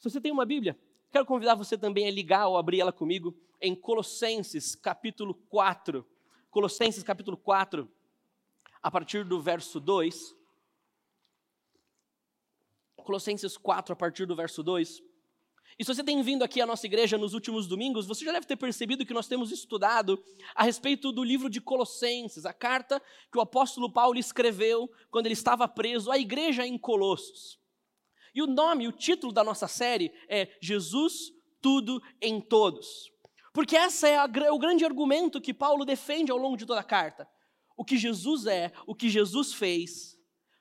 Se você tem uma Bíblia, quero convidar você também a ligar ou abrir ela comigo em Colossenses capítulo 4. Colossenses capítulo 4, a partir do verso 2. Colossenses 4, a partir do verso 2. E se você tem vindo aqui à nossa igreja nos últimos domingos, você já deve ter percebido que nós temos estudado a respeito do livro de Colossenses, a carta que o apóstolo Paulo escreveu quando ele estava preso à igreja em Colossos. E o nome, o título da nossa série é Jesus, tudo em todos. Porque esse é a, o grande argumento que Paulo defende ao longo de toda a carta. O que Jesus é, o que Jesus fez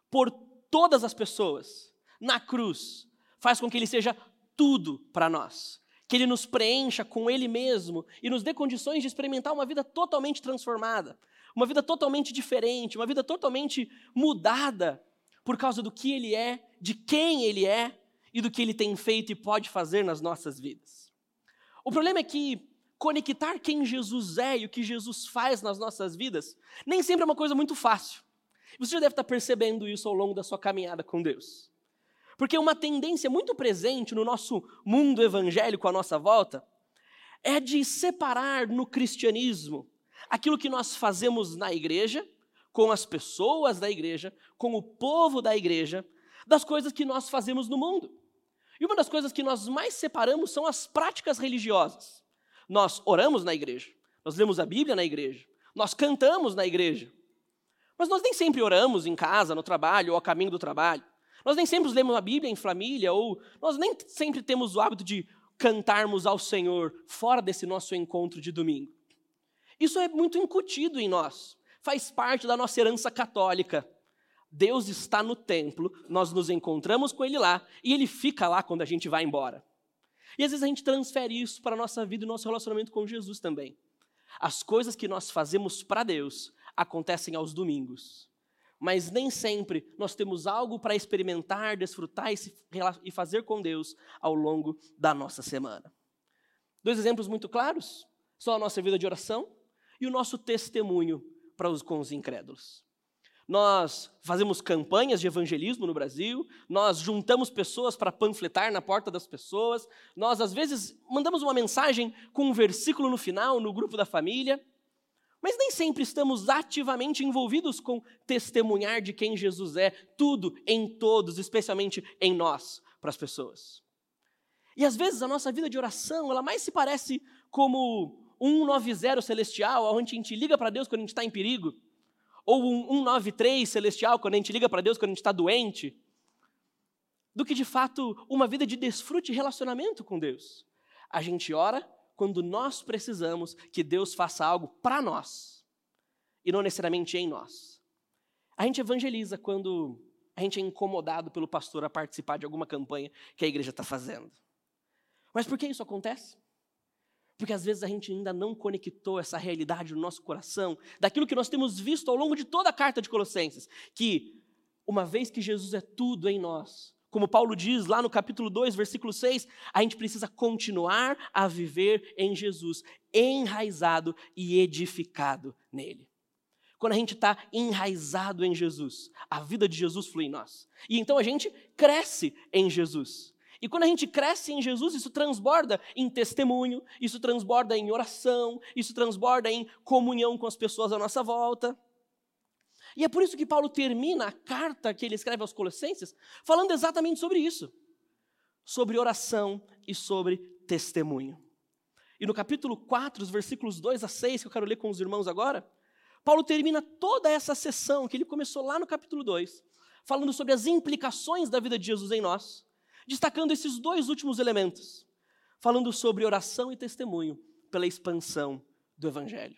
por todas as pessoas na cruz, faz com que ele seja tudo para nós. Que ele nos preencha com ele mesmo e nos dê condições de experimentar uma vida totalmente transformada, uma vida totalmente diferente, uma vida totalmente mudada por causa do que ele é, de quem ele é e do que ele tem feito e pode fazer nas nossas vidas. O problema é que conectar quem Jesus é e o que Jesus faz nas nossas vidas nem sempre é uma coisa muito fácil. Você já deve estar percebendo isso ao longo da sua caminhada com Deus. Porque uma tendência muito presente no nosso mundo evangélico à nossa volta é de separar no cristianismo aquilo que nós fazemos na igreja, com as pessoas da igreja, com o povo da igreja, das coisas que nós fazemos no mundo. E uma das coisas que nós mais separamos são as práticas religiosas. Nós oramos na igreja, nós lemos a Bíblia na igreja, nós cantamos na igreja. Mas nós nem sempre oramos em casa, no trabalho ou a caminho do trabalho. Nós nem sempre lemos a Bíblia em família, ou nós nem sempre temos o hábito de cantarmos ao Senhor fora desse nosso encontro de domingo. Isso é muito incutido em nós, faz parte da nossa herança católica. Deus está no templo, nós nos encontramos com Ele lá e Ele fica lá quando a gente vai embora. E às vezes a gente transfere isso para a nossa vida e nosso relacionamento com Jesus também. As coisas que nós fazemos para Deus acontecem aos domingos. Mas nem sempre nós temos algo para experimentar, desfrutar e fazer com Deus ao longo da nossa semana. Dois exemplos muito claros são a nossa vida de oração e o nosso testemunho para os, com os incrédulos nós fazemos campanhas de evangelismo no Brasil, nós juntamos pessoas para panfletar na porta das pessoas, nós às vezes mandamos uma mensagem com um versículo no final no grupo da família, mas nem sempre estamos ativamente envolvidos com testemunhar de quem Jesus é, tudo em todos, especialmente em nós, para as pessoas. E às vezes a nossa vida de oração, ela mais se parece como 190 celestial, onde a gente liga para Deus quando a gente está em perigo ou um 193 celestial, quando a gente liga para Deus quando a gente está doente, do que de fato uma vida de desfrute e relacionamento com Deus. A gente ora quando nós precisamos que Deus faça algo para nós e não necessariamente em nós. A gente evangeliza quando a gente é incomodado pelo pastor a participar de alguma campanha que a igreja está fazendo. Mas por que isso acontece? Porque às vezes a gente ainda não conectou essa realidade no nosso coração, daquilo que nós temos visto ao longo de toda a carta de Colossenses, que uma vez que Jesus é tudo em nós, como Paulo diz lá no capítulo 2, versículo 6, a gente precisa continuar a viver em Jesus, enraizado e edificado nele. Quando a gente está enraizado em Jesus, a vida de Jesus flui em nós. E então a gente cresce em Jesus. E quando a gente cresce em Jesus, isso transborda em testemunho, isso transborda em oração, isso transborda em comunhão com as pessoas à nossa volta. E é por isso que Paulo termina a carta que ele escreve aos Colossenses falando exatamente sobre isso, sobre oração e sobre testemunho. E no capítulo 4, os versículos 2 a 6, que eu quero ler com os irmãos agora, Paulo termina toda essa sessão que ele começou lá no capítulo 2, falando sobre as implicações da vida de Jesus em nós destacando esses dois últimos elementos, falando sobre oração e testemunho pela expansão do Evangelho.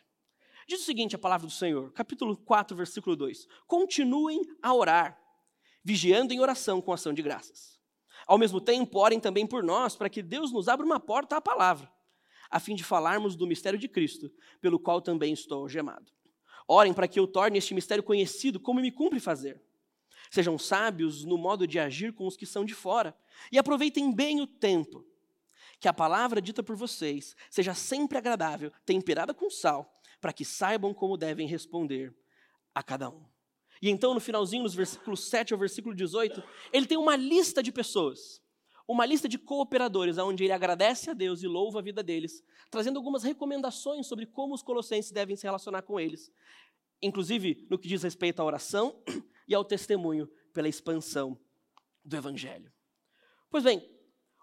Diz o seguinte a palavra do Senhor, capítulo 4, versículo 2: Continuem a orar, vigiando em oração com ação de graças. Ao mesmo tempo, orem também por nós, para que Deus nos abra uma porta à palavra, a fim de falarmos do mistério de Cristo, pelo qual também estou algemado. Orem para que eu torne este mistério conhecido, como me cumpre fazer. Sejam sábios no modo de agir com os que são de fora e aproveitem bem o tempo. Que a palavra dita por vocês seja sempre agradável, temperada com sal, para que saibam como devem responder a cada um. E então, no finalzinho, nos versículos 7 ao versículo 18, ele tem uma lista de pessoas, uma lista de cooperadores, onde ele agradece a Deus e louva a vida deles, trazendo algumas recomendações sobre como os colossenses devem se relacionar com eles, inclusive no que diz respeito à oração e ao testemunho pela expansão do Evangelho. Pois bem,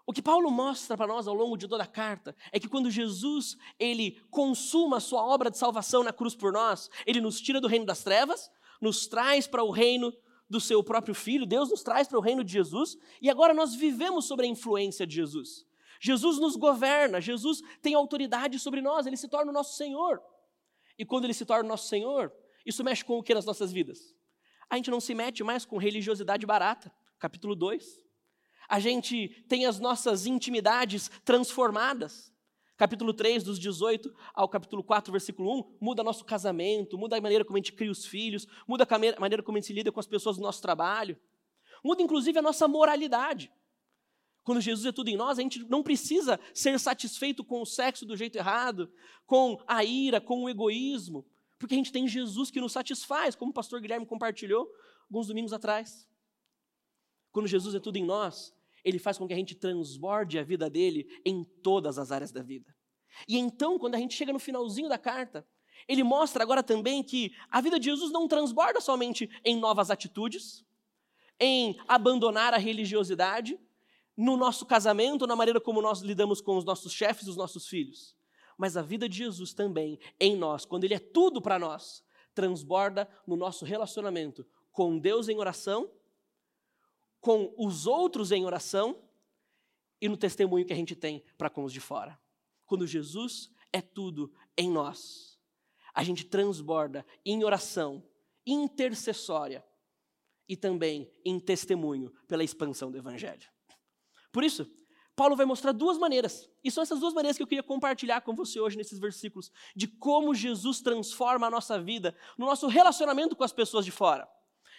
o que Paulo mostra para nós ao longo de toda a carta é que quando Jesus ele consuma a sua obra de salvação na cruz por nós, ele nos tira do reino das trevas, nos traz para o reino do seu próprio filho, Deus nos traz para o reino de Jesus, e agora nós vivemos sobre a influência de Jesus. Jesus nos governa, Jesus tem autoridade sobre nós, ele se torna o nosso Senhor. E quando ele se torna o nosso Senhor, isso mexe com o que nas nossas vidas? A gente não se mete mais com religiosidade barata, capítulo 2 a gente tem as nossas intimidades transformadas. Capítulo 3, dos 18 ao capítulo 4, versículo 1, muda nosso casamento, muda a maneira como a gente cria os filhos, muda a maneira como a gente se lida com as pessoas do nosso trabalho, muda inclusive a nossa moralidade. Quando Jesus é tudo em nós, a gente não precisa ser satisfeito com o sexo do jeito errado, com a ira, com o egoísmo, porque a gente tem Jesus que nos satisfaz, como o pastor Guilherme compartilhou alguns domingos atrás. Quando Jesus é tudo em nós, ele faz com que a gente transborde a vida dele em todas as áreas da vida. E então, quando a gente chega no finalzinho da carta, ele mostra agora também que a vida de Jesus não transborda somente em novas atitudes, em abandonar a religiosidade, no nosso casamento, na maneira como nós lidamos com os nossos chefes os nossos filhos. Mas a vida de Jesus também, em nós, quando Ele é tudo para nós, transborda no nosso relacionamento com Deus em oração com os outros em oração e no testemunho que a gente tem para com os de fora. Quando Jesus é tudo em nós, a gente transborda em oração intercessória e também em testemunho pela expansão do Evangelho. Por isso, Paulo vai mostrar duas maneiras, e são essas duas maneiras que eu queria compartilhar com você hoje nesses versículos, de como Jesus transforma a nossa vida, no nosso relacionamento com as pessoas de fora.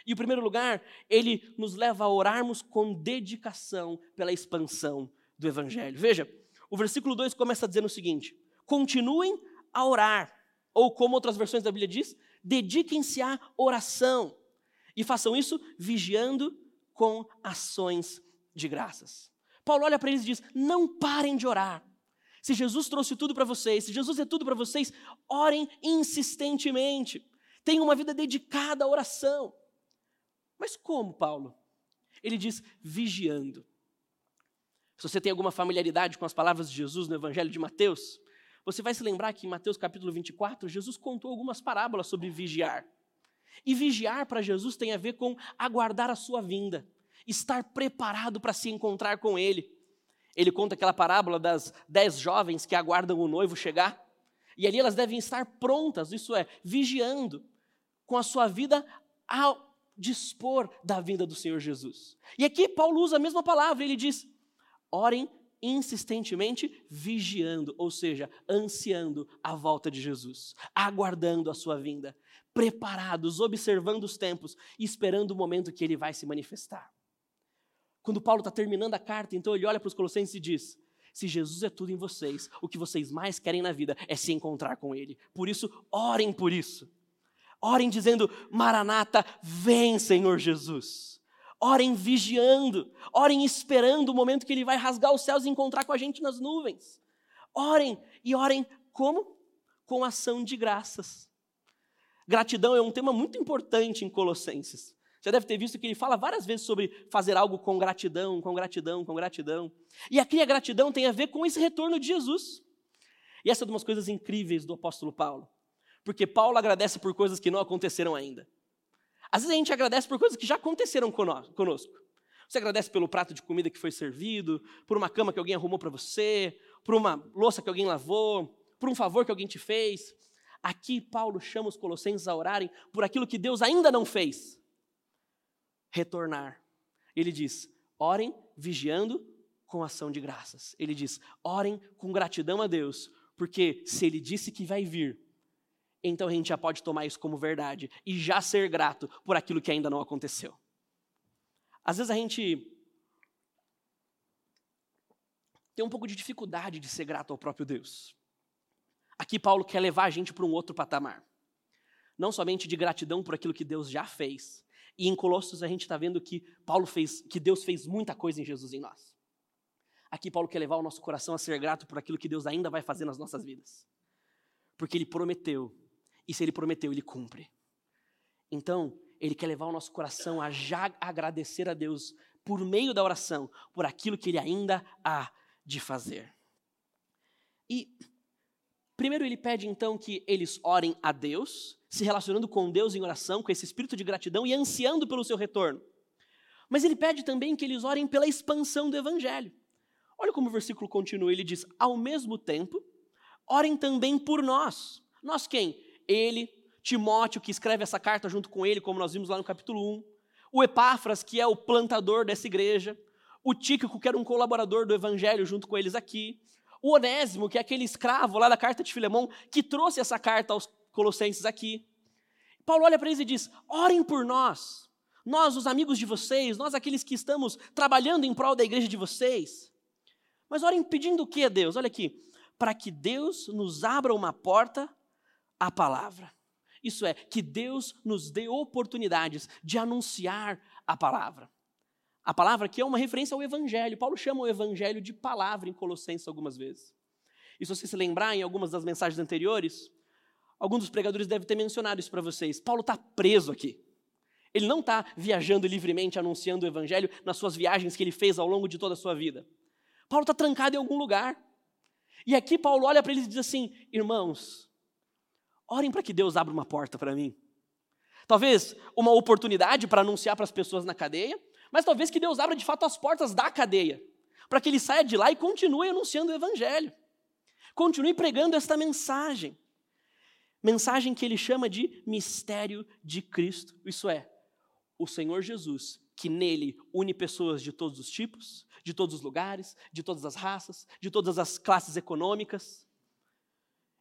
E, em primeiro lugar, ele nos leva a orarmos com dedicação pela expansão do Evangelho. Veja, o versículo 2 começa dizendo o seguinte: continuem a orar, ou como outras versões da Bíblia diz, dediquem-se à oração, e façam isso vigiando com ações de graças. Paulo olha para eles e diz: não parem de orar. Se Jesus trouxe tudo para vocês, se Jesus é tudo para vocês, orem insistentemente. Tenham uma vida dedicada à oração. Mas como, Paulo? Ele diz vigiando. Se você tem alguma familiaridade com as palavras de Jesus no Evangelho de Mateus, você vai se lembrar que em Mateus capítulo 24, Jesus contou algumas parábolas sobre vigiar. E vigiar para Jesus tem a ver com aguardar a sua vinda, estar preparado para se encontrar com Ele. Ele conta aquela parábola das dez jovens que aguardam o noivo chegar, e ali elas devem estar prontas, isso é, vigiando, com a sua vida ao dispor da vinda do Senhor Jesus. E aqui Paulo usa a mesma palavra, ele diz: orem insistentemente vigiando, ou seja, ansiando a volta de Jesus, aguardando a sua vinda, preparados, observando os tempos esperando o momento que ele vai se manifestar. Quando Paulo está terminando a carta, então ele olha para os Colossenses e diz: se Jesus é tudo em vocês, o que vocês mais querem na vida é se encontrar com Ele. Por isso, orem por isso. Orem dizendo: Maranata, vem, Senhor Jesus. Orem vigiando, orem esperando o momento que Ele vai rasgar os céus e encontrar com a gente nas nuvens. Orem e orem como? Com ação de graças. Gratidão é um tema muito importante em Colossenses. Já deve ter visto que ele fala várias vezes sobre fazer algo com gratidão, com gratidão, com gratidão. E aqui a gratidão tem a ver com esse retorno de Jesus. E essa é uma das coisas incríveis do apóstolo Paulo. Porque Paulo agradece por coisas que não aconteceram ainda. Às vezes a gente agradece por coisas que já aconteceram conosco. Você agradece pelo prato de comida que foi servido, por uma cama que alguém arrumou para você, por uma louça que alguém lavou, por um favor que alguém te fez. Aqui Paulo chama os colossenses a orarem por aquilo que Deus ainda não fez. Retornar. Ele diz: orem vigiando com ação de graças. Ele diz: orem com gratidão a Deus, porque se ele disse que vai vir, então a gente já pode tomar isso como verdade e já ser grato por aquilo que ainda não aconteceu. Às vezes a gente tem um pouco de dificuldade de ser grato ao próprio Deus. Aqui Paulo quer levar a gente para um outro patamar. Não somente de gratidão por aquilo que Deus já fez. E em Colossos a gente está vendo que Paulo fez, que Deus fez muita coisa em Jesus em nós. Aqui Paulo quer levar o nosso coração a ser grato por aquilo que Deus ainda vai fazer nas nossas vidas. Porque ele prometeu, e se ele prometeu, ele cumpre. Então, ele quer levar o nosso coração a já agradecer a Deus por meio da oração, por aquilo que ele ainda há de fazer. E primeiro ele pede então que eles orem a Deus, se relacionando com Deus em oração, com esse espírito de gratidão e ansiando pelo seu retorno. Mas ele pede também que eles orem pela expansão do evangelho. Olha como o versículo continua, ele diz: "Ao mesmo tempo, orem também por nós". Nós quem? Ele, Timóteo, que escreve essa carta junto com ele, como nós vimos lá no capítulo 1, o Epáfras, que é o plantador dessa igreja, o Tíquico, que era um colaborador do evangelho junto com eles aqui, o Onésimo, que é aquele escravo lá da carta de Filemão, que trouxe essa carta aos colossenses aqui. Paulo olha para eles e diz: orem por nós, nós, os amigos de vocês, nós, aqueles que estamos trabalhando em prol da igreja de vocês. Mas orem pedindo o que Deus? Olha aqui, para que Deus nos abra uma porta à palavra. Isso é, que Deus nos dê oportunidades de anunciar a palavra. A palavra que é uma referência ao Evangelho. Paulo chama o Evangelho de palavra em Colossenses algumas vezes. E se você se lembrar em algumas das mensagens anteriores, alguns dos pregadores devem ter mencionado isso para vocês. Paulo está preso aqui. Ele não está viajando livremente anunciando o Evangelho nas suas viagens que ele fez ao longo de toda a sua vida. Paulo está trancado em algum lugar. E aqui Paulo olha para eles e diz assim: irmãos, orem para que Deus abra uma porta para mim. Talvez uma oportunidade para anunciar para as pessoas na cadeia, mas talvez que Deus abra de fato as portas da cadeia, para que ele saia de lá e continue anunciando o Evangelho, continue pregando esta mensagem. Mensagem que ele chama de mistério de Cristo, isso é, o Senhor Jesus, que nele une pessoas de todos os tipos, de todos os lugares, de todas as raças, de todas as classes econômicas.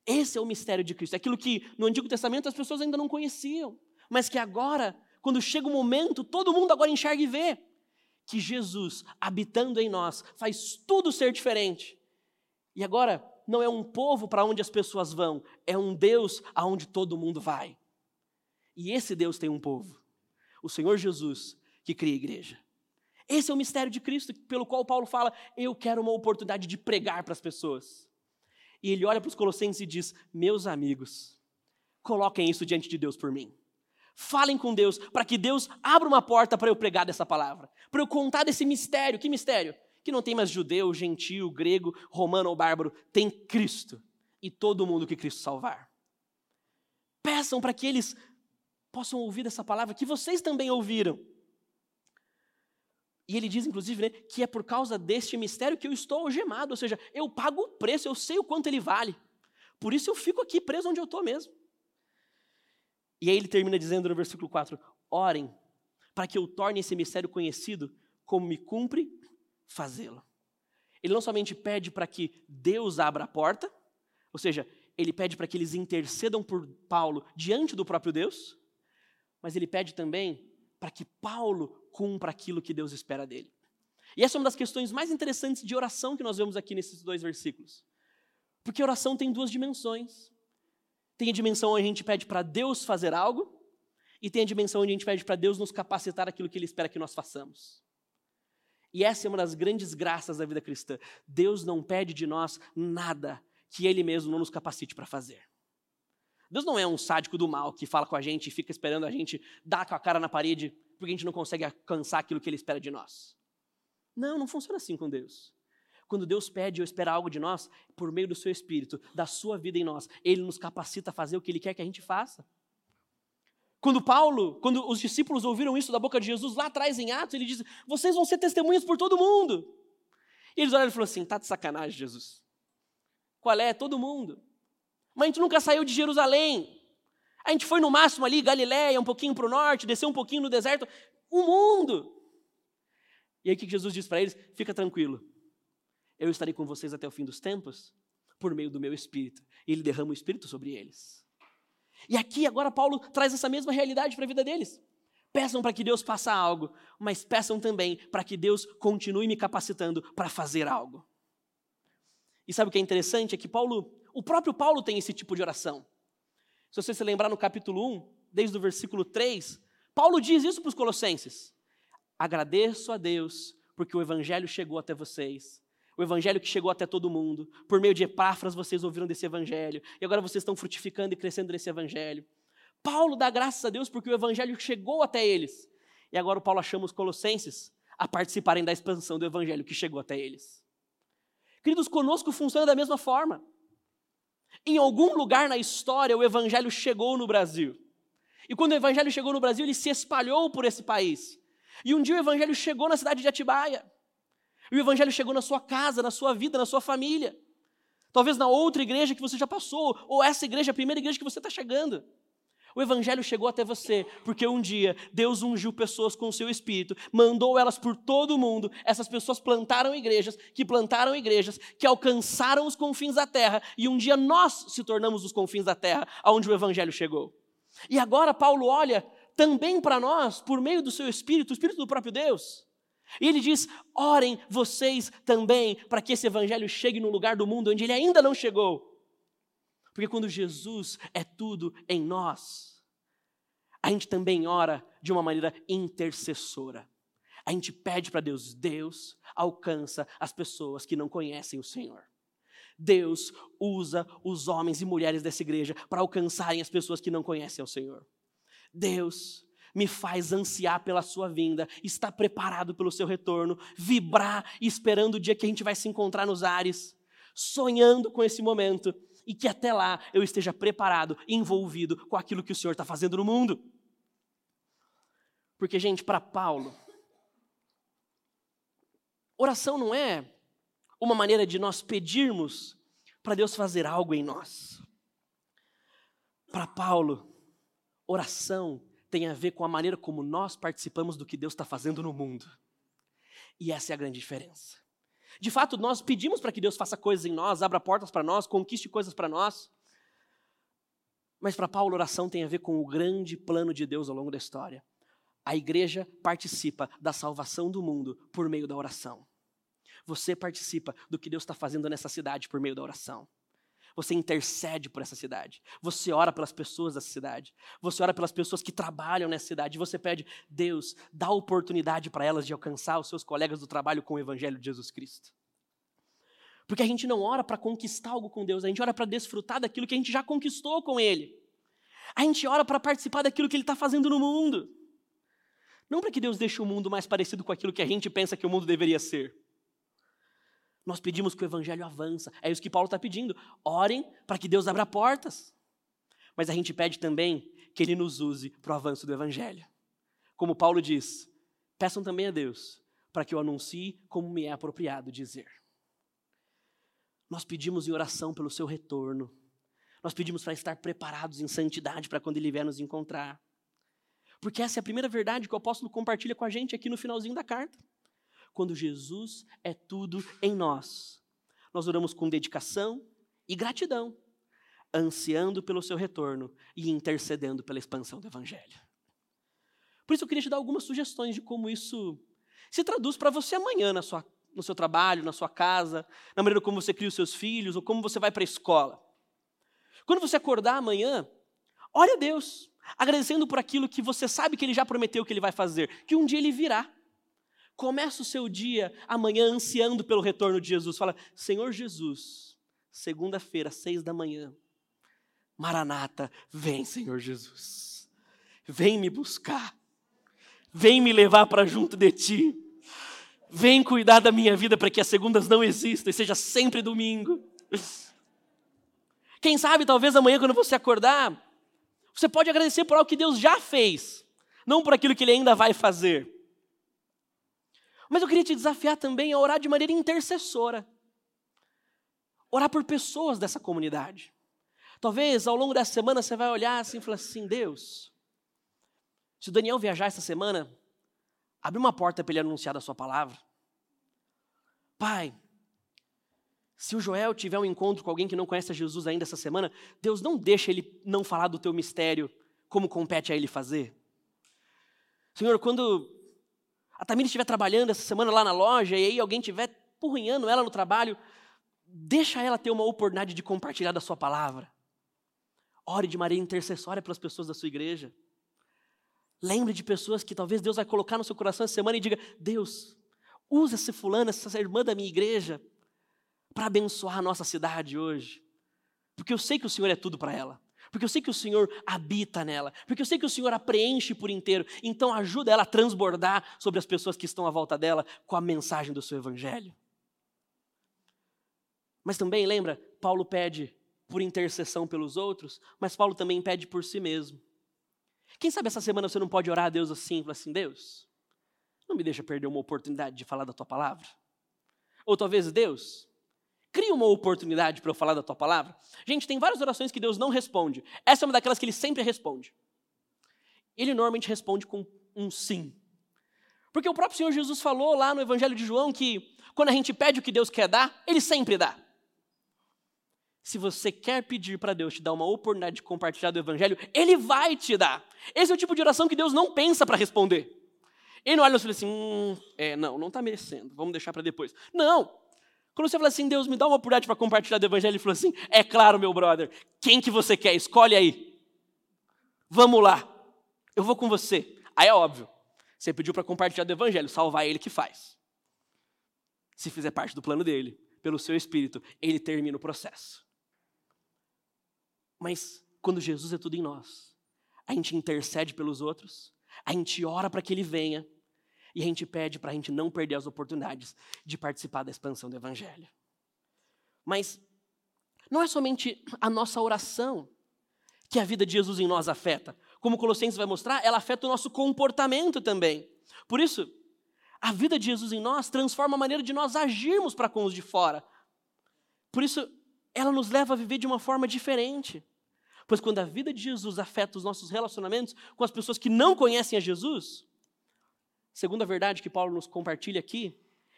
Esse é o mistério de Cristo, é aquilo que no Antigo Testamento as pessoas ainda não conheciam, mas que agora quando chega o momento, todo mundo agora enxerga e vê que Jesus, habitando em nós, faz tudo ser diferente. E agora, não é um povo para onde as pessoas vão, é um Deus aonde todo mundo vai. E esse Deus tem um povo, o Senhor Jesus, que cria a igreja. Esse é o mistério de Cristo, pelo qual Paulo fala: Eu quero uma oportunidade de pregar para as pessoas. E ele olha para os Colossenses e diz: Meus amigos, coloquem isso diante de Deus por mim. Falem com Deus, para que Deus abra uma porta para eu pregar dessa palavra, para eu contar desse mistério. Que mistério? Que não tem mais judeu, gentil, grego, romano ou bárbaro, tem Cristo e todo mundo que Cristo salvar. Peçam para que eles possam ouvir essa palavra que vocês também ouviram. E ele diz, inclusive, né, que é por causa deste mistério que eu estou algemado, ou seja, eu pago o preço, eu sei o quanto ele vale. Por isso eu fico aqui preso onde eu estou mesmo. E aí ele termina dizendo no versículo 4: Orem para que eu torne esse mistério conhecido, como me cumpre fazê-lo. Ele não somente pede para que Deus abra a porta, ou seja, ele pede para que eles intercedam por Paulo diante do próprio Deus, mas ele pede também para que Paulo cumpra aquilo que Deus espera dele. E essa é uma das questões mais interessantes de oração que nós vemos aqui nesses dois versículos. Porque oração tem duas dimensões. Tem a dimensão onde a gente pede para Deus fazer algo, e tem a dimensão onde a gente pede para Deus nos capacitar aquilo que Ele espera que nós façamos. E essa é uma das grandes graças da vida cristã. Deus não pede de nós nada que Ele mesmo não nos capacite para fazer. Deus não é um sádico do mal que fala com a gente e fica esperando a gente dar com a cara na parede porque a gente não consegue alcançar aquilo que Ele espera de nós. Não, não funciona assim com Deus. Quando Deus pede ou espera algo de nós, por meio do seu Espírito, da sua vida em nós, Ele nos capacita a fazer o que Ele quer que a gente faça. Quando Paulo, quando os discípulos ouviram isso da boca de Jesus lá atrás em Atos, ele diz: Vocês vão ser testemunhas por todo mundo. E eles olharam e falaram assim: Tá de sacanagem, Jesus. Qual é? Todo mundo. Mas a gente nunca saiu de Jerusalém. A gente foi no máximo ali, Galiléia, um pouquinho para o norte, desceu um pouquinho no deserto. O mundo. E aí o que Jesus diz para eles? Fica tranquilo eu estarei com vocês até o fim dos tempos, por meio do meu espírito. E ele derrama o espírito sobre eles. E aqui agora Paulo traz essa mesma realidade para a vida deles. Peçam para que Deus faça algo, mas peçam também para que Deus continue me capacitando para fazer algo. E sabe o que é interessante? É que Paulo, o próprio Paulo tem esse tipo de oração. Se você se lembrar no capítulo 1, desde o versículo 3, Paulo diz isso para os colossenses: Agradeço a Deus porque o evangelho chegou até vocês O evangelho que chegou até todo mundo. Por meio de Epáfras vocês ouviram desse evangelho. E agora vocês estão frutificando e crescendo nesse evangelho. Paulo dá graças a Deus porque o evangelho chegou até eles. E agora o Paulo chama os colossenses a participarem da expansão do evangelho que chegou até eles. Queridos, conosco funciona da mesma forma. Em algum lugar na história o evangelho chegou no Brasil. E quando o evangelho chegou no Brasil, ele se espalhou por esse país. E um dia o evangelho chegou na cidade de Atibaia. E o evangelho chegou na sua casa, na sua vida, na sua família. Talvez na outra igreja que você já passou, ou essa igreja, a primeira igreja que você está chegando. O evangelho chegou até você, porque um dia Deus ungiu pessoas com o seu espírito, mandou elas por todo o mundo. Essas pessoas plantaram igrejas, que plantaram igrejas, que alcançaram os confins da terra, e um dia nós se tornamos os confins da terra, aonde o evangelho chegou. E agora Paulo olha também para nós, por meio do seu espírito, o espírito do próprio Deus. E ele diz: orem vocês também para que esse evangelho chegue no lugar do mundo onde ele ainda não chegou. Porque quando Jesus é tudo em nós, a gente também ora de uma maneira intercessora. A gente pede para Deus, Deus alcança as pessoas que não conhecem o Senhor. Deus usa os homens e mulheres dessa igreja para alcançarem as pessoas que não conhecem o Senhor. Deus me faz ansiar pela sua vinda, estar preparado pelo seu retorno, vibrar esperando o dia que a gente vai se encontrar nos ares, sonhando com esse momento e que até lá eu esteja preparado, envolvido com aquilo que o Senhor está fazendo no mundo. Porque, gente, para Paulo, oração não é uma maneira de nós pedirmos para Deus fazer algo em nós. Para Paulo, oração tem a ver com a maneira como nós participamos do que Deus está fazendo no mundo. E essa é a grande diferença. De fato, nós pedimos para que Deus faça coisas em nós, abra portas para nós, conquiste coisas para nós. Mas para Paulo, oração tem a ver com o grande plano de Deus ao longo da história. A igreja participa da salvação do mundo por meio da oração. Você participa do que Deus está fazendo nessa cidade por meio da oração. Você intercede por essa cidade. Você ora pelas pessoas dessa cidade. Você ora pelas pessoas que trabalham nessa cidade. Você pede, Deus, dá oportunidade para elas de alcançar os seus colegas do trabalho com o Evangelho de Jesus Cristo. Porque a gente não ora para conquistar algo com Deus, a gente ora para desfrutar daquilo que a gente já conquistou com Ele. A gente ora para participar daquilo que Ele está fazendo no mundo. Não para que Deus deixe o mundo mais parecido com aquilo que a gente pensa que o mundo deveria ser. Nós pedimos que o evangelho avança. É isso que Paulo está pedindo. Orem para que Deus abra portas. Mas a gente pede também que Ele nos use para o avanço do evangelho. Como Paulo diz, peçam também a Deus para que eu anuncie como me é apropriado dizer. Nós pedimos em oração pelo seu retorno. Nós pedimos para estar preparados em santidade para quando Ele vier nos encontrar. Porque essa é a primeira verdade que o apóstolo compartilha com a gente aqui no finalzinho da carta quando Jesus é tudo em nós. Nós oramos com dedicação e gratidão, ansiando pelo seu retorno e intercedendo pela expansão do Evangelho. Por isso eu queria te dar algumas sugestões de como isso se traduz para você amanhã na sua, no seu trabalho, na sua casa, na maneira como você cria os seus filhos ou como você vai para a escola. Quando você acordar amanhã, ore a Deus, agradecendo por aquilo que você sabe que Ele já prometeu que Ele vai fazer, que um dia Ele virá. Começa o seu dia amanhã ansiando pelo retorno de Jesus. Fala, Senhor Jesus, segunda-feira, seis da manhã, Maranata, vem, Senhor Jesus. Vem me buscar. Vem me levar para junto de ti. Vem cuidar da minha vida para que as segundas não existam e seja sempre domingo. Quem sabe, talvez amanhã, quando você acordar, você pode agradecer por algo que Deus já fez, não por aquilo que Ele ainda vai fazer. Mas eu queria te desafiar também a orar de maneira intercessora. Orar por pessoas dessa comunidade. Talvez ao longo dessa semana você vai olhar assim e falar assim: Deus, se o Daniel viajar essa semana, abre uma porta para ele anunciar da sua palavra. Pai, se o Joel tiver um encontro com alguém que não conhece Jesus ainda essa semana, Deus não deixa ele não falar do teu mistério como compete a ele fazer. Senhor, quando a Tamira estiver trabalhando essa semana lá na loja e aí alguém estiver porrinhando ela no trabalho, deixa ela ter uma oportunidade de compartilhar da sua palavra. Ore de maneira intercessória pelas pessoas da sua igreja. Lembre de pessoas que talvez Deus vai colocar no seu coração essa semana e diga: Deus, usa esse fulano, essa irmã da minha igreja, para abençoar a nossa cidade hoje. Porque eu sei que o Senhor é tudo para ela. Porque eu sei que o Senhor habita nela. Porque eu sei que o Senhor a preenche por inteiro. Então ajuda ela a transbordar sobre as pessoas que estão à volta dela com a mensagem do seu evangelho. Mas também, lembra, Paulo pede por intercessão pelos outros, mas Paulo também pede por si mesmo. Quem sabe essa semana você não pode orar a Deus assim, assim, Deus, não me deixa perder uma oportunidade de falar da tua palavra. Ou talvez, Deus, cria uma oportunidade para eu falar da tua palavra. Gente, tem várias orações que Deus não responde. Essa é uma daquelas que ele sempre responde. Ele normalmente responde com um sim. Porque o próprio Senhor Jesus falou lá no Evangelho de João que quando a gente pede o que Deus quer dar, ele sempre dá. Se você quer pedir para Deus te dar uma oportunidade de compartilhar do Evangelho, Ele vai te dar. Esse é o tipo de oração que Deus não pensa para responder. Ele não olha e fala assim, hum, é, não, não está merecendo, vamos deixar para depois. Não. Quando você fala assim, Deus, me dá uma oportunidade para compartilhar do Evangelho, Ele falou assim, é claro, meu brother, quem que você quer? Escolhe aí. Vamos lá, eu vou com você. Aí é óbvio, você pediu para compartilhar do Evangelho, salvar Ele que faz. Se fizer parte do plano dele, pelo seu Espírito, Ele termina o processo. Mas quando Jesus é tudo em nós, a gente intercede pelos outros, a gente ora para que ele venha e a gente pede para a gente não perder as oportunidades de participar da expansão do Evangelho. Mas não é somente a nossa oração que a vida de Jesus em nós afeta. Como Colossenses vai mostrar, ela afeta o nosso comportamento também. Por isso, a vida de Jesus em nós transforma a maneira de nós agirmos para com os de fora. Por isso, ela nos leva a viver de uma forma diferente. Pois quando a vida de Jesus afeta os nossos relacionamentos com as pessoas que não conhecem a Jesus, segunda verdade que Paulo nos compartilha aqui,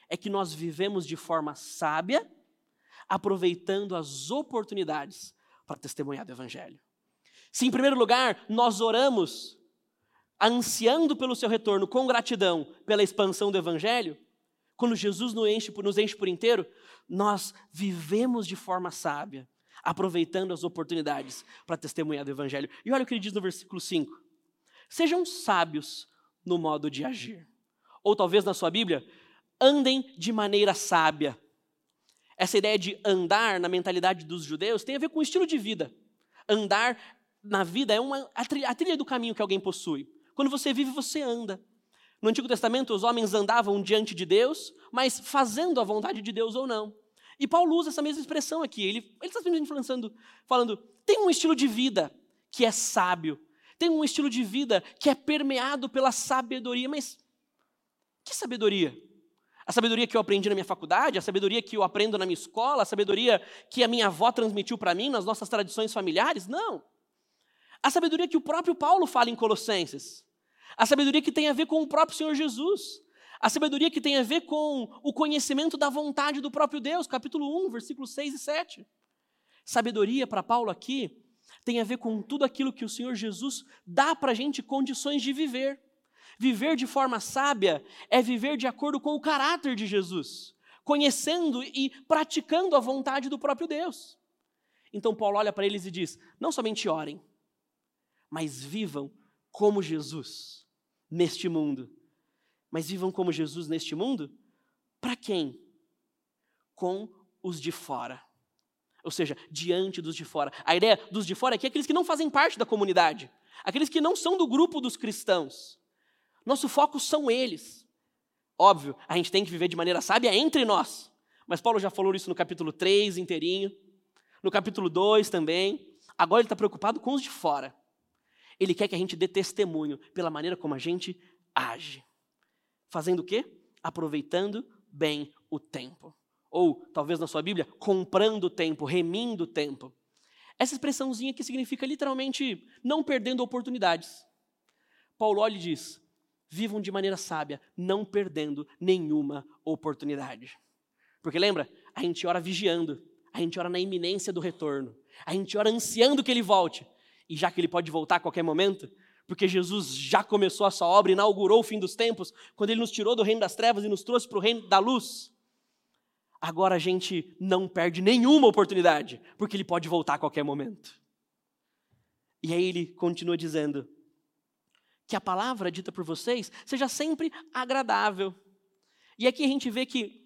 é que nós vivemos de forma sábia, aproveitando as oportunidades para testemunhar do Evangelho. Se, em primeiro lugar, nós oramos, ansiando pelo seu retorno, com gratidão pela expansão do Evangelho, quando Jesus nos enche, nos enche por inteiro, nós vivemos de forma sábia, aproveitando as oportunidades para testemunhar do Evangelho. E olha o que ele diz no versículo 5: Sejam sábios no modo de agir. Ou talvez na sua Bíblia, andem de maneira sábia. Essa ideia de andar na mentalidade dos judeus tem a ver com o estilo de vida. Andar na vida é uma, a, trilha, a trilha do caminho que alguém possui. Quando você vive, você anda. No Antigo Testamento, os homens andavam diante de Deus, mas fazendo a vontade de Deus ou não. E Paulo usa essa mesma expressão aqui. Ele, está simplesmente falando, falando, tem um estilo de vida que é sábio, tem um estilo de vida que é permeado pela sabedoria. Mas que sabedoria? A sabedoria que eu aprendi na minha faculdade, a sabedoria que eu aprendo na minha escola, a sabedoria que a minha avó transmitiu para mim nas nossas tradições familiares? Não. A sabedoria que o próprio Paulo fala em Colossenses. A sabedoria que tem a ver com o próprio Senhor Jesus. A sabedoria que tem a ver com o conhecimento da vontade do próprio Deus, capítulo 1, versículos 6 e 7. Sabedoria para Paulo aqui tem a ver com tudo aquilo que o Senhor Jesus dá para a gente condições de viver. Viver de forma sábia é viver de acordo com o caráter de Jesus, conhecendo e praticando a vontade do próprio Deus. Então Paulo olha para eles e diz: não somente orem, mas vivam como Jesus neste mundo mas vivam como Jesus neste mundo? Para quem? Com os de fora. Ou seja, diante dos de fora. A ideia dos de fora aqui é aqueles que não fazem parte da comunidade, aqueles que não são do grupo dos cristãos. Nosso foco são eles. Óbvio, a gente tem que viver de maneira sábia entre nós. Mas Paulo já falou isso no capítulo 3 inteirinho, no capítulo 2 também. Agora ele está preocupado com os de fora. Ele quer que a gente dê testemunho pela maneira como a gente age. Fazendo o quê? Aproveitando bem o tempo. Ou, talvez na sua Bíblia, comprando tempo, remindo tempo. Essa expressãozinha que significa literalmente não perdendo oportunidades. Paulo olha e diz: vivam de maneira sábia, não perdendo nenhuma oportunidade. Porque lembra, a gente ora vigiando, a gente ora na iminência do retorno, a gente ora ansiando que ele volte. E já que ele pode voltar a qualquer momento, porque Jesus já começou a sua obra, inaugurou o fim dos tempos, quando ele nos tirou do reino das trevas e nos trouxe para o reino da luz. Agora a gente não perde nenhuma oportunidade, porque ele pode voltar a qualquer momento. E aí ele continua dizendo: que a palavra dita por vocês seja sempre agradável. E aqui a gente vê que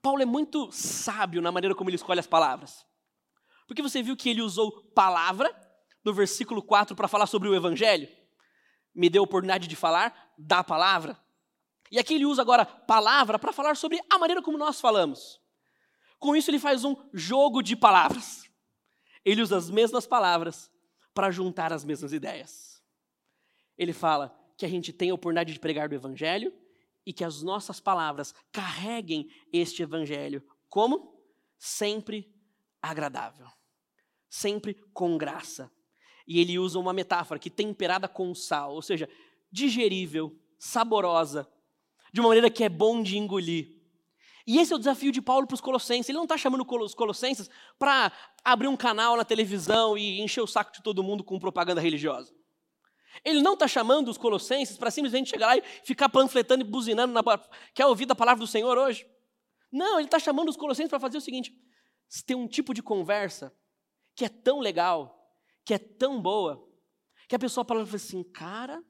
Paulo é muito sábio na maneira como ele escolhe as palavras. Porque você viu que ele usou palavra no versículo 4 para falar sobre o evangelho? Me deu a oportunidade de falar da palavra. E aqui ele usa agora palavra para falar sobre a maneira como nós falamos. Com isso, ele faz um jogo de palavras. Ele usa as mesmas palavras para juntar as mesmas ideias. Ele fala que a gente tem a oportunidade de pregar do Evangelho e que as nossas palavras carreguem este Evangelho como? Sempre agradável, sempre com graça. E ele usa uma metáfora que temperada com sal, ou seja, digerível, saborosa, de uma maneira que é bom de engolir. E esse é o desafio de Paulo para os Colossenses. Ele não está chamando os Colossenses para abrir um canal na televisão e encher o saco de todo mundo com propaganda religiosa. Ele não está chamando os Colossenses para simplesmente chegar lá e ficar panfletando e buzinando. Na... Quer ouvir da palavra do Senhor hoje? Não, ele está chamando os Colossenses para fazer o seguinte: tem um tipo de conversa que é tão legal, que é tão boa, que a pessoa fala assim, cara,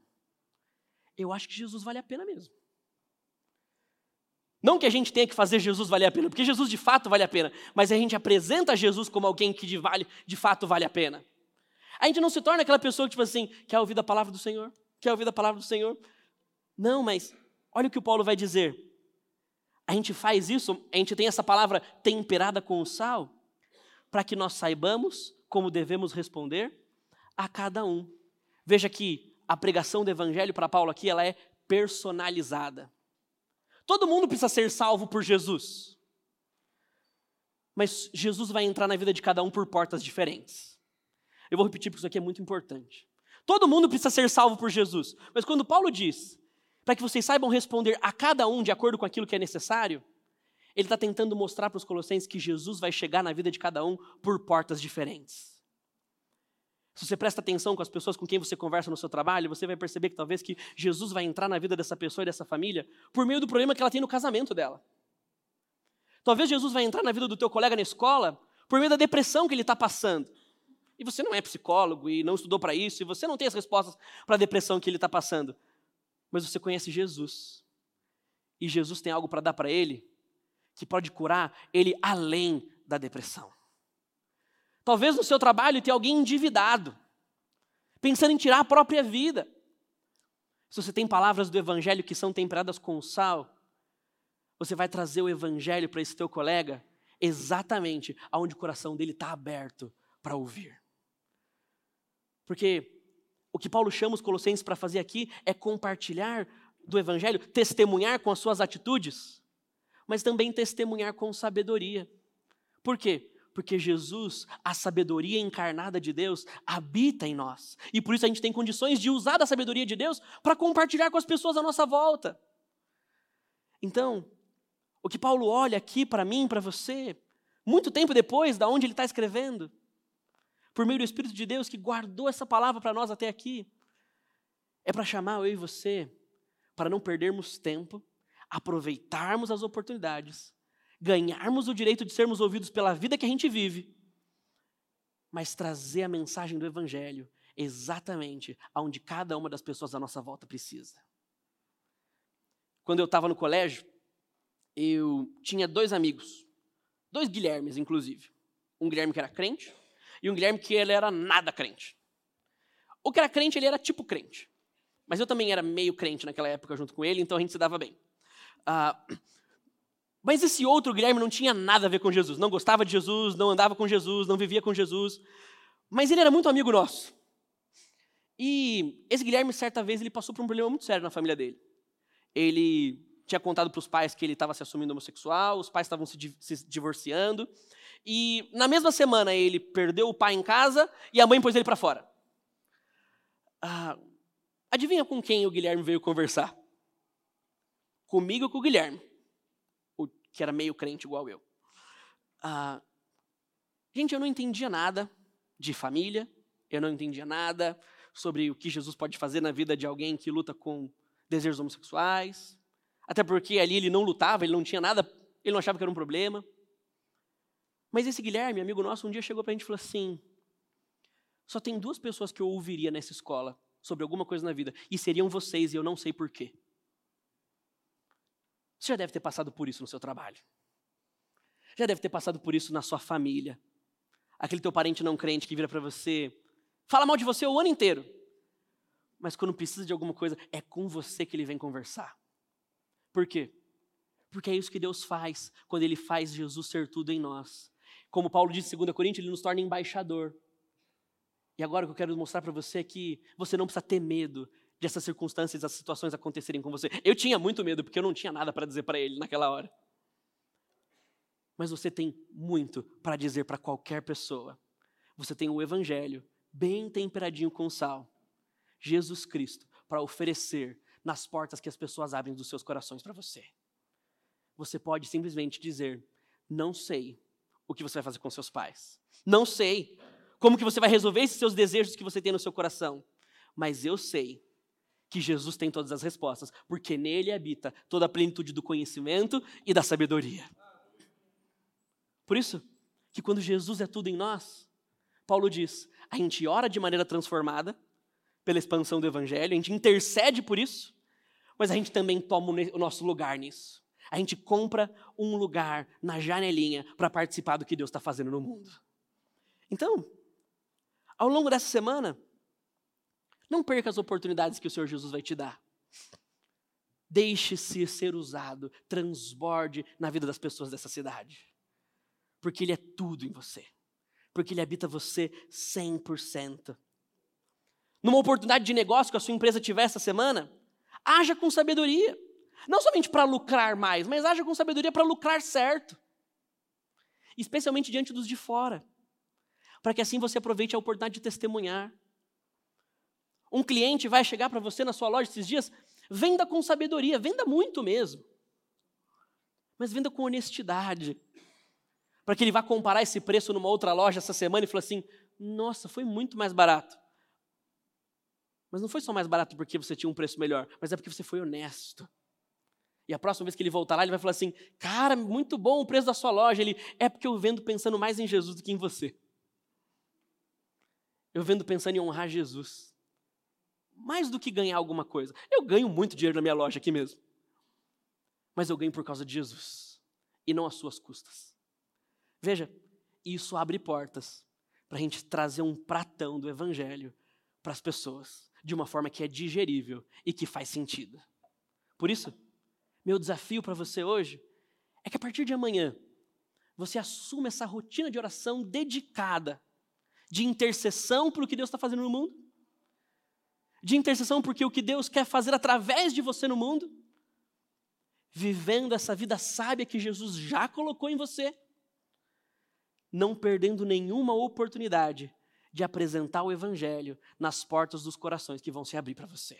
eu acho que Jesus vale a pena mesmo. Não que a gente tenha que fazer Jesus valer a pena, porque Jesus de fato vale a pena, mas a gente apresenta Jesus como alguém que de, vale, de fato vale a pena. A gente não se torna aquela pessoa que, tipo assim, quer ouvir a palavra do Senhor, quer ouvir a palavra do Senhor. Não, mas olha o que o Paulo vai dizer. A gente faz isso, a gente tem essa palavra temperada com o sal, para que nós saibamos como devemos responder a cada um. Veja que a pregação do evangelho para Paulo aqui, ela é personalizada. Todo mundo precisa ser salvo por Jesus. Mas Jesus vai entrar na vida de cada um por portas diferentes. Eu vou repetir porque isso aqui é muito importante. Todo mundo precisa ser salvo por Jesus. Mas quando Paulo diz, para que vocês saibam responder a cada um de acordo com aquilo que é necessário, ele está tentando mostrar para os colossenses que Jesus vai chegar na vida de cada um por portas diferentes. Se você presta atenção com as pessoas com quem você conversa no seu trabalho, você vai perceber que talvez que Jesus vai entrar na vida dessa pessoa e dessa família por meio do problema que ela tem no casamento dela. Talvez Jesus vai entrar na vida do teu colega na escola por meio da depressão que ele está passando. E você não é psicólogo e não estudou para isso, e você não tem as respostas para a depressão que ele está passando. Mas você conhece Jesus. E Jesus tem algo para dar para ele que pode curar ele além da depressão. Talvez no seu trabalho tenha alguém endividado, pensando em tirar a própria vida. Se você tem palavras do Evangelho que são temperadas com sal, você vai trazer o Evangelho para esse teu colega exatamente aonde o coração dele está aberto para ouvir. Porque o que Paulo chama os colossenses para fazer aqui é compartilhar do Evangelho, testemunhar com as suas atitudes, mas também testemunhar com sabedoria. Por quê? Porque Jesus, a sabedoria encarnada de Deus, habita em nós. E por isso a gente tem condições de usar da sabedoria de Deus para compartilhar com as pessoas à nossa volta. Então, o que Paulo olha aqui para mim, para você, muito tempo depois da onde ele está escrevendo, por meio do Espírito de Deus que guardou essa palavra para nós até aqui, é para chamar eu e você para não perdermos tempo, aproveitarmos as oportunidades ganharmos o direito de sermos ouvidos pela vida que a gente vive, mas trazer a mensagem do Evangelho exatamente aonde cada uma das pessoas à nossa volta precisa. Quando eu estava no colégio, eu tinha dois amigos, dois Guilhermes, inclusive. Um Guilherme que era crente e um Guilherme que ele era nada crente. O que era crente, ele era tipo crente. Mas eu também era meio crente naquela época junto com ele, então a gente se dava bem. Uh, mas esse outro Guilherme não tinha nada a ver com Jesus. Não gostava de Jesus, não andava com Jesus, não vivia com Jesus. Mas ele era muito amigo nosso. E esse Guilherme, certa vez, ele passou por um problema muito sério na família dele. Ele tinha contado para os pais que ele estava se assumindo homossexual, os pais estavam se, se divorciando. E na mesma semana ele perdeu o pai em casa e a mãe pôs ele para fora. Ah, adivinha com quem o Guilherme veio conversar? Comigo ou com o Guilherme? Que era meio crente igual eu. Ah, gente, eu não entendia nada de família, eu não entendia nada sobre o que Jesus pode fazer na vida de alguém que luta com desejos homossexuais. Até porque ali ele não lutava, ele não tinha nada, ele não achava que era um problema. Mas esse Guilherme, amigo nosso, um dia chegou para a gente e falou assim: só tem duas pessoas que eu ouviria nessa escola sobre alguma coisa na vida, e seriam vocês, e eu não sei porquê. Você já deve ter passado por isso no seu trabalho. Já deve ter passado por isso na sua família. Aquele teu parente não crente que vira para você, fala mal de você o ano inteiro. Mas quando precisa de alguma coisa, é com você que ele vem conversar. Por quê? Porque é isso que Deus faz quando ele faz Jesus ser tudo em nós. Como Paulo disse em 2 Coríntios, ele nos torna embaixador. E agora o que eu quero mostrar para você é que você não precisa ter medo de essas circunstâncias, essas situações acontecerem com você. Eu tinha muito medo porque eu não tinha nada para dizer para ele naquela hora mas você tem muito para dizer para qualquer pessoa. Você tem o Evangelho, bem temperadinho com sal, Jesus Cristo, para oferecer nas portas que as pessoas abrem dos seus corações para você. Você pode simplesmente dizer: Não sei o que você vai fazer com seus pais. Não sei como que você vai resolver esses seus desejos que você tem no seu coração. Mas eu sei que Jesus tem todas as respostas, porque nele habita toda a plenitude do conhecimento e da sabedoria. Por isso que quando Jesus é tudo em nós, Paulo diz, a gente ora de maneira transformada pela expansão do evangelho, a gente intercede por isso, mas a gente também toma o nosso lugar nisso. A gente compra um lugar na janelinha para participar do que Deus está fazendo no mundo. Então, ao longo dessa semana, não perca as oportunidades que o Senhor Jesus vai te dar. Deixe-se ser usado, transborde na vida das pessoas dessa cidade porque Ele é tudo em você, porque Ele habita você 100%. Numa oportunidade de negócio que a sua empresa tiver essa semana, haja com sabedoria. Não somente para lucrar mais, mas haja com sabedoria para lucrar certo. Especialmente diante dos de fora. Para que assim você aproveite a oportunidade de testemunhar. Um cliente vai chegar para você na sua loja esses dias, venda com sabedoria, venda muito mesmo. Mas venda com honestidade para que ele vá comparar esse preço numa outra loja essa semana e falar assim: nossa, foi muito mais barato. Mas não foi só mais barato porque você tinha um preço melhor, mas é porque você foi honesto. E a próxima vez que ele voltar lá, ele vai falar assim: cara, muito bom o preço da sua loja. Ele é porque eu vendo pensando mais em Jesus do que em você. Eu vendo pensando em honrar Jesus. Mais do que ganhar alguma coisa. Eu ganho muito dinheiro na minha loja aqui mesmo. Mas eu ganho por causa de Jesus. E não às suas custas. Veja, isso abre portas para a gente trazer um pratão do Evangelho para as pessoas, de uma forma que é digerível e que faz sentido. Por isso, meu desafio para você hoje é que a partir de amanhã, você assuma essa rotina de oração dedicada, de intercessão por o que Deus está fazendo no mundo, de intercessão porque o que Deus quer fazer através de você no mundo, vivendo essa vida sábia que Jesus já colocou em você não perdendo nenhuma oportunidade de apresentar o Evangelho nas portas dos corações que vão se abrir para você.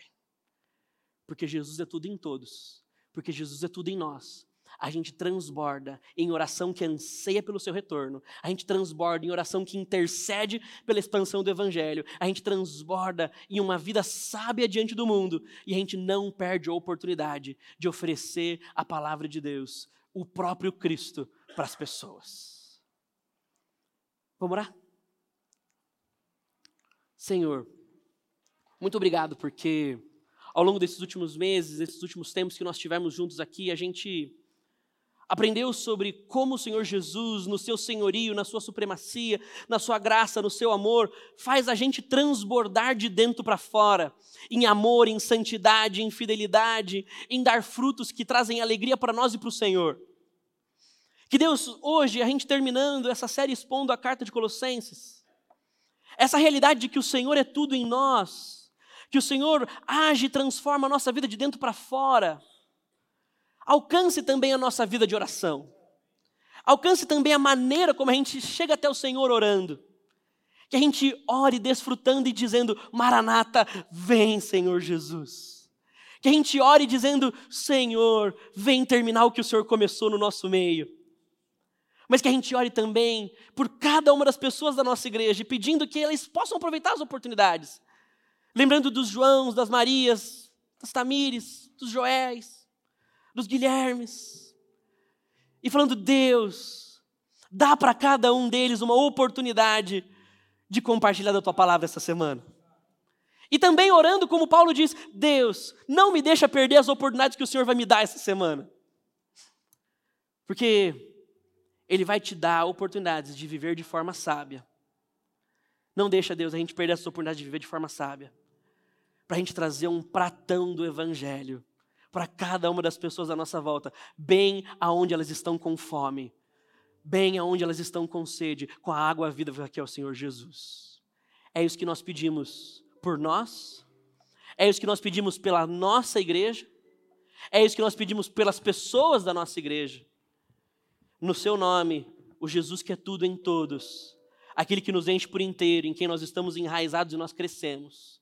Porque Jesus é tudo em todos, porque Jesus é tudo em nós. A gente transborda em oração que anseia pelo seu retorno, a gente transborda em oração que intercede pela expansão do Evangelho, a gente transborda em uma vida sábia diante do mundo e a gente não perde a oportunidade de oferecer a palavra de Deus, o próprio Cristo, para as pessoas. Vamos orar? Senhor, muito obrigado porque ao longo desses últimos meses, desses últimos tempos que nós tivemos juntos aqui, a gente aprendeu sobre como o Senhor Jesus, no seu senhorio, na sua supremacia, na sua graça, no seu amor, faz a gente transbordar de dentro para fora, em amor, em santidade, em fidelidade, em dar frutos que trazem alegria para nós e para o Senhor. Que Deus, hoje, a gente terminando essa série expondo a carta de Colossenses, essa realidade de que o Senhor é tudo em nós, que o Senhor age e transforma a nossa vida de dentro para fora, alcance também a nossa vida de oração, alcance também a maneira como a gente chega até o Senhor orando, que a gente ore desfrutando e dizendo: Maranata, vem, Senhor Jesus. Que a gente ore dizendo: Senhor, vem terminar o que o Senhor começou no nosso meio mas que a gente ore também por cada uma das pessoas da nossa igreja, pedindo que elas possam aproveitar as oportunidades. Lembrando dos Joãos, das Marias, das Tamires, dos Joéis, dos Guilhermes. E falando, Deus, dá para cada um deles uma oportunidade de compartilhar da tua palavra essa semana. E também orando, como Paulo diz: Deus, não me deixa perder as oportunidades que o Senhor vai me dar essa semana. Porque Ele vai te dar oportunidades de viver de forma sábia. Não deixa, Deus, a gente perder essa oportunidade de viver de forma sábia. Para a gente trazer um pratão do Evangelho para cada uma das pessoas à nossa volta, bem aonde elas estão com fome, bem aonde elas estão com sede, com a água a vida que é o Senhor Jesus. É isso que nós pedimos por nós, é isso que nós pedimos pela nossa igreja, é isso que nós pedimos pelas pessoas da nossa igreja. No seu nome, o Jesus que é tudo em todos, aquele que nos enche por inteiro, em quem nós estamos enraizados e nós crescemos,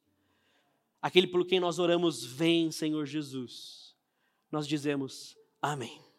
aquele por quem nós oramos, vem, Senhor Jesus nós dizemos amém.